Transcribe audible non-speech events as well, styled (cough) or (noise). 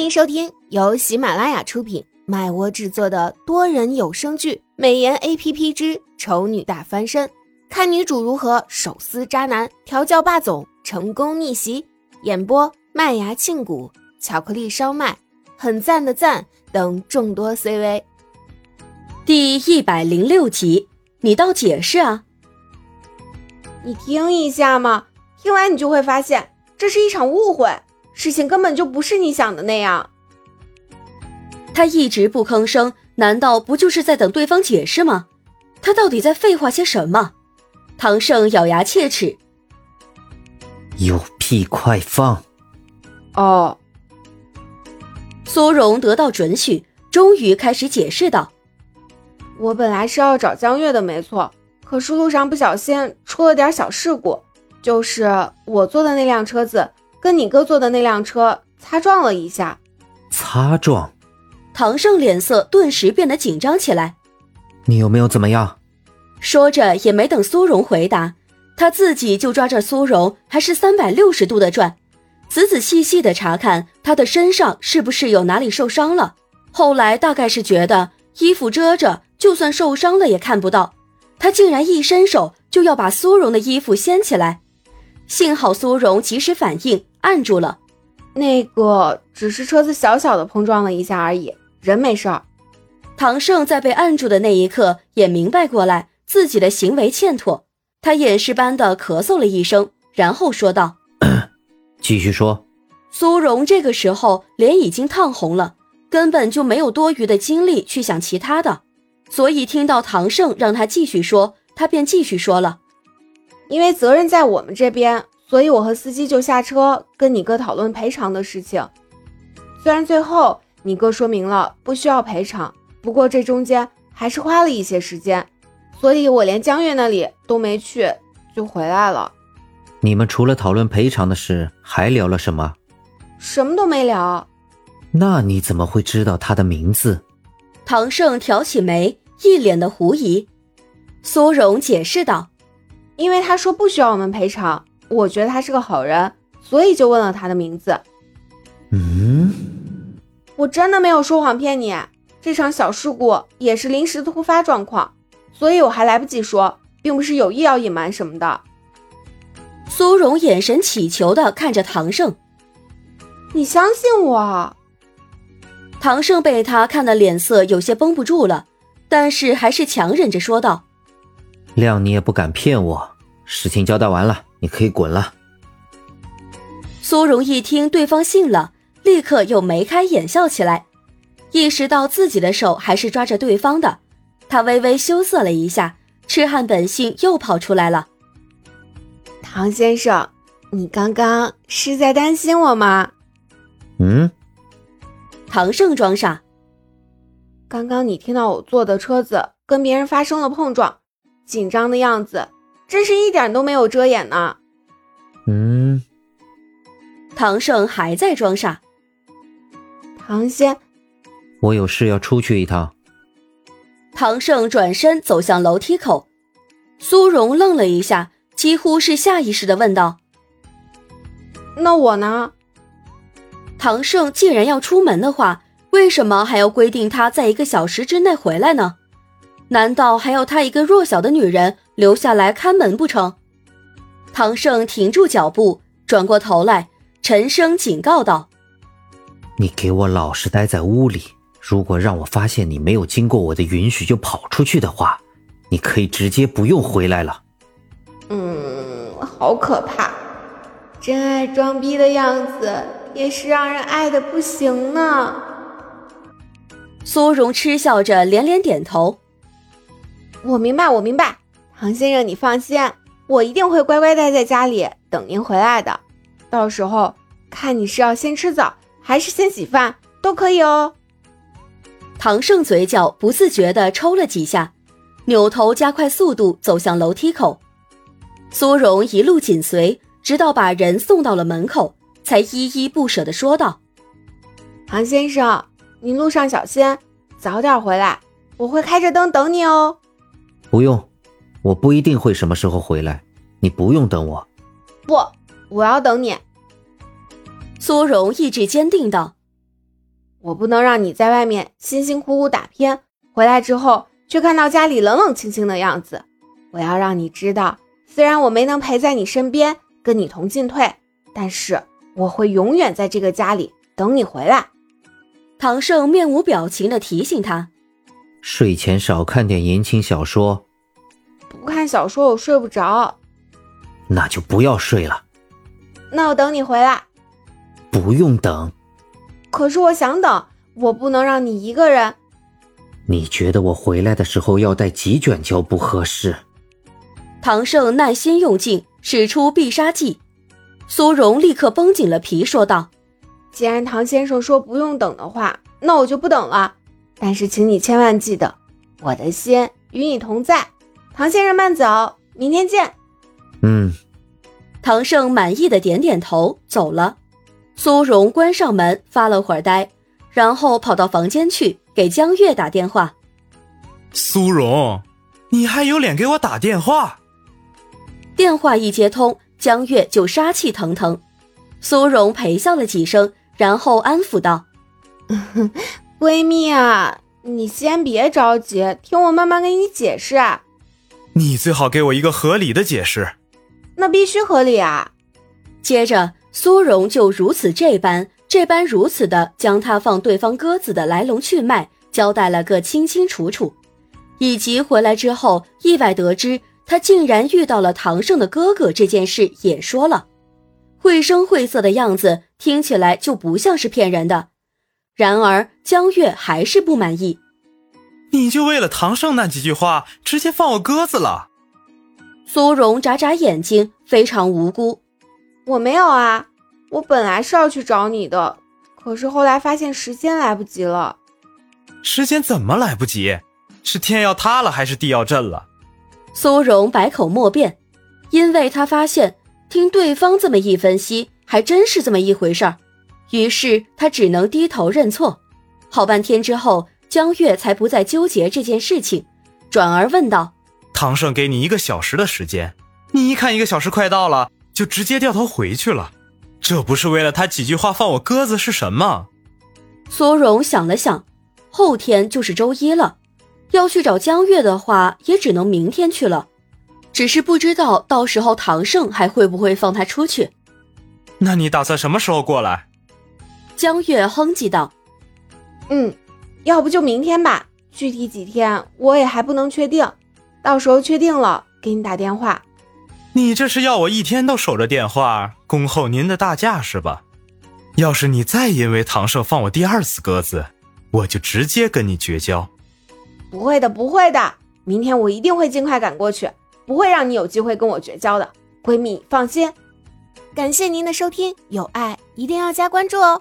欢迎收听由喜马拉雅出品、麦窝制作的多人有声剧《美颜 A P P 之丑女大翻身》，看女主如何手撕渣男、调教霸总、成功逆袭。演播：麦芽庆谷、巧克力烧麦、很赞的赞等众多 C V。第一百零六集，你倒解释啊！你听一下嘛，听完你就会发现，这是一场误会。事情根本就不是你想的那样。他一直不吭声，难道不就是在等对方解释吗？他到底在废话些什么？唐盛咬牙切齿：“有屁快放！”哦。苏荣得到准许，终于开始解释道：“我本来是要找江月的，没错。可是路上不小心出了点小事故，就是我坐的那辆车子。”跟你哥坐的那辆车擦撞了一下，擦撞。唐胜脸色顿时变得紧张起来。你有没有怎么样？说着也没等苏荣回答，他自己就抓着苏荣，还是三百六十度的转，仔仔细细的查看他的身上是不是有哪里受伤了。后来大概是觉得衣服遮着，就算受伤了也看不到，他竟然一伸手就要把苏荣的衣服掀起来。幸好苏荣及时反应。按住了，那个只是车子小小的碰撞了一下而已，人没事儿。唐盛在被按住的那一刻也明白过来自己的行为欠妥，他掩饰般的咳嗽了一声，然后说道：“ (coughs) 继续说。”苏荣这个时候脸已经烫红了，根本就没有多余的精力去想其他的，所以听到唐胜让他继续说，他便继续说了：“因为责任在我们这边。”所以，我和司机就下车跟你哥讨论赔偿的事情。虽然最后你哥说明了不需要赔偿，不过这中间还是花了一些时间，所以我连江月那里都没去就回来了。你们除了讨论赔偿的事，还聊了什么？什么都没聊。那你怎么会知道他的名字？唐胜挑起眉，一脸的狐疑。苏荣解释道：“因为他说不需要我们赔偿。”我觉得他是个好人，所以就问了他的名字。嗯，我真的没有说谎骗你。这场小事故也是临时突发状况，所以我还来不及说，并不是有意要隐瞒什么的。苏荣眼神乞求的看着唐盛，你相信我？唐盛被他看的脸色有些绷不住了，但是还是强忍着说道：“谅你也不敢骗我，事情交代完了。”你可以滚了。苏荣一听对方信了，立刻又眉开眼笑起来，意识到自己的手还是抓着对方的，他微微羞涩了一下，痴汉本性又跑出来了。唐先生，你刚刚是在担心我吗？嗯。唐盛装傻。刚刚你听到我坐的车子跟别人发生了碰撞，紧张的样子。真是一点都没有遮掩呢。嗯，唐胜还在装傻。唐仙，我有事要出去一趟。唐胜转身走向楼梯口，苏荣愣了一下，几乎是下意识的问道：“那我呢？”唐胜既然要出门的话，为什么还要规定他在一个小时之内回来呢？难道还要他一个弱小的女人？留下来看门不成？唐胜停住脚步，转过头来，沉声警告道：“你给我老实待在屋里。如果让我发现你没有经过我的允许就跑出去的话，你可以直接不用回来了。”嗯，好可怕！真爱装逼的样子也是让人爱的不行呢。苏荣嗤笑着连连点头：“我明白，我明白。”唐先生，你放心，我一定会乖乖待在家里等您回来的。到时候看你是要先吃早还是先洗饭都可以哦。唐盛嘴角不自觉地抽了几下，扭头加快速度走向楼梯口。苏荣一路紧随，直到把人送到了门口，才依依不舍地说道：“唐先生，您路上小心，早点回来，我会开着灯等你哦。”不用。我不一定会什么时候回来，你不用等我。不，我要等你。苏荣意志坚定道：“我不能让你在外面辛辛苦苦打拼，回来之后却看到家里冷冷清清的样子。我要让你知道，虽然我没能陪在你身边，跟你同进退，但是我会永远在这个家里等你回来。唐胜面无表情地提醒他：“睡前少看点言情小说。不看小说我睡不着。那就不要睡了。那我等你回来。不用等。可是我想等，我不能让你一个人。你觉得我回来的时候要带几卷胶不合适？”唐胜耐心用尽，使出必杀技。苏荣立刻绷紧了皮，说道：“既然唐先生说不用等的话，那我就不等了。但是，请你千万记得，我的心与你同在。唐先生慢走，明天见。”嗯。唐盛满意的点点头，走了。苏荣关上门，发了会儿呆，然后跑到房间去给江月打电话。苏荣，你还有脸给我打电话？电话一接通，江月就杀气腾腾。苏荣陪笑了几声，然后安抚道：“ (laughs) 闺蜜啊，你先别着急，听我慢慢给你解释。你最好给我一个合理的解释。那必须合理啊。”接着，苏荣就如此这般、这般如此的将他放对方鸽子的来龙去脉交代了个清清楚楚，以及回来之后意外得知。他竟然遇到了唐胜的哥哥，这件事也说了，绘声绘色的样子听起来就不像是骗人的。然而江月还是不满意，你就为了唐胜那几句话，直接放我鸽子了？苏荣眨眨眼睛，非常无辜。我没有啊，我本来是要去找你的，可是后来发现时间来不及了。时间怎么来不及？是天要塌了，还是地要震了？苏荣百口莫辩，因为他发现听对方这么一分析，还真是这么一回事儿。于是他只能低头认错。好半天之后，江月才不再纠结这件事情，转而问道：“唐盛给你一个小时的时间，你一看一个小时快到了，就直接掉头回去了，这不是为了他几句话放我鸽子是什么？”苏荣想了想，后天就是周一了。要去找江月的话，也只能明天去了。只是不知道到时候唐盛还会不会放他出去。那你打算什么时候过来？江月哼唧道：“嗯，要不就明天吧。具体几天我也还不能确定，到时候确定了给你打电话。”你这是要我一天都守着电话恭候您的大驾是吧？要是你再因为唐盛放我第二次鸽子，我就直接跟你绝交。不会的，不会的，明天我一定会尽快赶过去，不会让你有机会跟我绝交的，闺蜜放心。感谢您的收听，有爱一定要加关注哦。